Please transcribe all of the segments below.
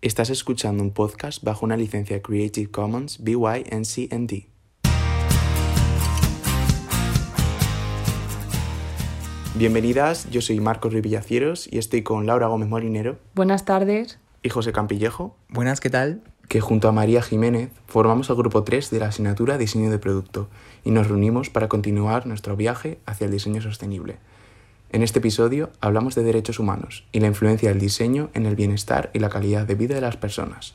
Estás escuchando un podcast bajo una licencia Creative Commons BY-NC-ND. Bienvenidas, yo soy Marcos Rivillacieros y estoy con Laura Gómez Molinero Buenas tardes. y José Campillejo, Buenas, ¿qué tal? que junto a María Jiménez formamos el grupo 3 de la asignatura Diseño de Producto y nos reunimos para continuar nuestro viaje hacia el diseño sostenible. En este episodio hablamos de derechos humanos y la influencia del diseño en el bienestar y la calidad de vida de las personas.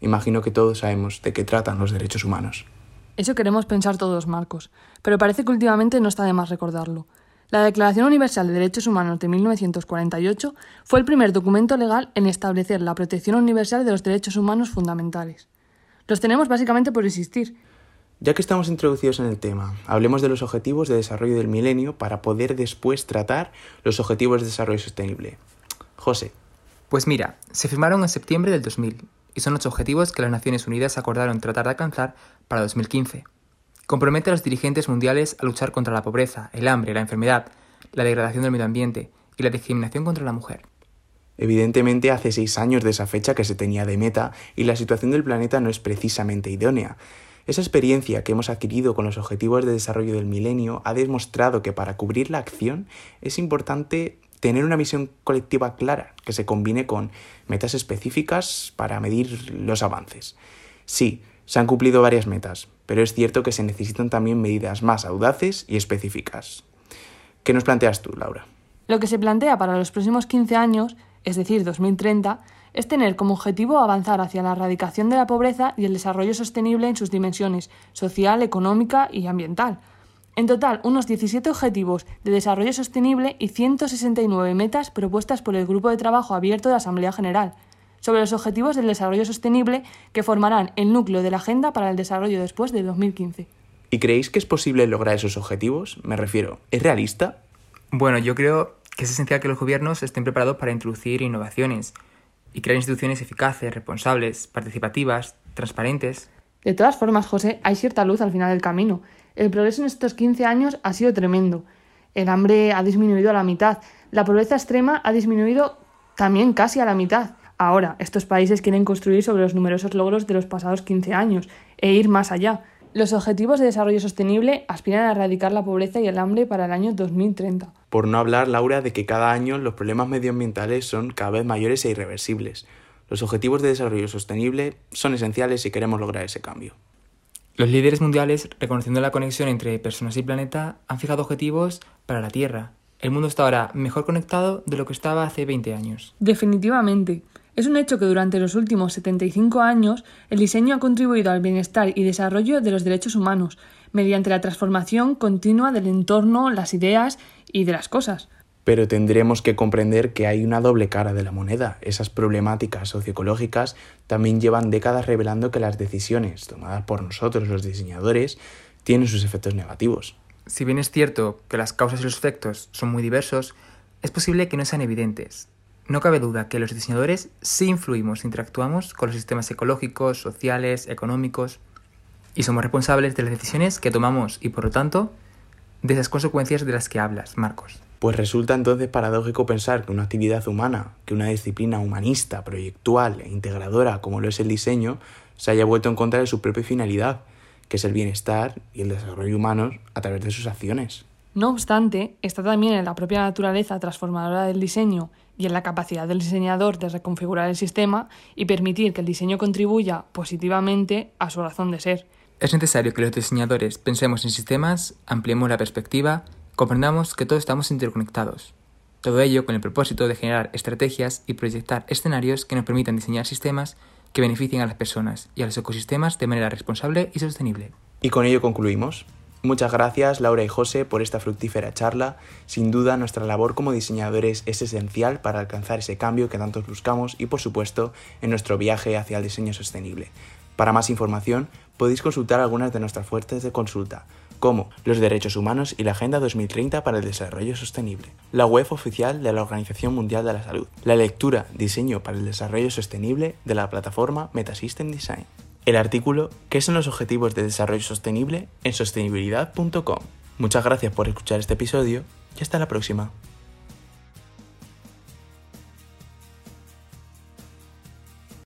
Imagino que todos sabemos de qué tratan los derechos humanos. Eso queremos pensar todos, Marcos, pero parece que últimamente no está de más recordarlo. La Declaración Universal de Derechos Humanos de 1948 fue el primer documento legal en establecer la protección universal de los derechos humanos fundamentales. Los tenemos básicamente por existir. Ya que estamos introducidos en el tema, hablemos de los objetivos de desarrollo del milenio para poder después tratar los objetivos de desarrollo sostenible. José, Pues mira, se firmaron en septiembre del 2000 y son ocho objetivos que las Naciones Unidas acordaron tratar de alcanzar para 2015. Compromete a los dirigentes mundiales a luchar contra la pobreza, el hambre, la enfermedad, la degradación del medio ambiente y la discriminación contra la mujer. Evidentemente hace seis años de esa fecha que se tenía de meta y la situación del planeta no es precisamente idónea. Esa experiencia que hemos adquirido con los objetivos de desarrollo del milenio ha demostrado que para cubrir la acción es importante tener una visión colectiva clara que se combine con metas específicas para medir los avances. Sí, se han cumplido varias metas, pero es cierto que se necesitan también medidas más audaces y específicas. ¿Qué nos planteas tú, Laura? Lo que se plantea para los próximos 15 años, es decir, 2030, es tener como objetivo avanzar hacia la erradicación de la pobreza y el desarrollo sostenible en sus dimensiones social, económica y ambiental. En total, unos 17 objetivos de desarrollo sostenible y 169 metas propuestas por el Grupo de Trabajo Abierto de la Asamblea General sobre los objetivos del desarrollo sostenible que formarán el núcleo de la Agenda para el Desarrollo después de 2015. ¿Y creéis que es posible lograr esos objetivos? Me refiero, ¿es realista? Bueno, yo creo que es esencial que los gobiernos estén preparados para introducir innovaciones y crear instituciones eficaces, responsables, participativas, transparentes. De todas formas, José, hay cierta luz al final del camino. El progreso en estos 15 años ha sido tremendo. El hambre ha disminuido a la mitad. La pobreza extrema ha disminuido también casi a la mitad. Ahora, estos países quieren construir sobre los numerosos logros de los pasados 15 años e ir más allá. Los Objetivos de Desarrollo Sostenible aspiran a erradicar la pobreza y el hambre para el año 2030. Por no hablar, Laura, de que cada año los problemas medioambientales son cada vez mayores e irreversibles. Los objetivos de desarrollo sostenible son esenciales si queremos lograr ese cambio. Los líderes mundiales, reconociendo la conexión entre personas y planeta, han fijado objetivos para la Tierra. El mundo está ahora mejor conectado de lo que estaba hace 20 años. Definitivamente. Es un hecho que durante los últimos 75 años el diseño ha contribuido al bienestar y desarrollo de los derechos humanos, mediante la transformación continua del entorno, las ideas y de las cosas. Pero tendremos que comprender que hay una doble cara de la moneda. Esas problemáticas socioecológicas también llevan décadas revelando que las decisiones tomadas por nosotros, los diseñadores, tienen sus efectos negativos. Si bien es cierto que las causas y los efectos son muy diversos, es posible que no sean evidentes. No cabe duda que los diseñadores sí influimos interactuamos con los sistemas ecológicos, sociales, económicos, y somos responsables de las decisiones que tomamos y, por lo tanto, de esas consecuencias de las que hablas, Marcos. Pues resulta entonces paradójico pensar que una actividad humana, que una disciplina humanista, proyectual e integradora como lo es el diseño, se haya vuelto en contra de su propia finalidad, que es el bienestar y el desarrollo humano a través de sus acciones. No obstante, está también en la propia naturaleza transformadora del diseño y en la capacidad del diseñador de reconfigurar el sistema y permitir que el diseño contribuya positivamente a su razón de ser. Es necesario que los diseñadores pensemos en sistemas, ampliemos la perspectiva, comprendamos que todos estamos interconectados. Todo ello con el propósito de generar estrategias y proyectar escenarios que nos permitan diseñar sistemas que beneficien a las personas y a los ecosistemas de manera responsable y sostenible. Y con ello concluimos. Muchas gracias Laura y José por esta fructífera charla. Sin duda nuestra labor como diseñadores es esencial para alcanzar ese cambio que tantos buscamos y por supuesto en nuestro viaje hacia el diseño sostenible. Para más información podéis consultar algunas de nuestras fuentes de consulta, como los derechos humanos y la Agenda 2030 para el Desarrollo Sostenible, la web oficial de la Organización Mundial de la Salud, la lectura Diseño para el Desarrollo Sostenible de la plataforma Metasystem Design, el artículo ¿Qué son los objetivos de desarrollo sostenible? en sostenibilidad.com. Muchas gracias por escuchar este episodio y hasta la próxima.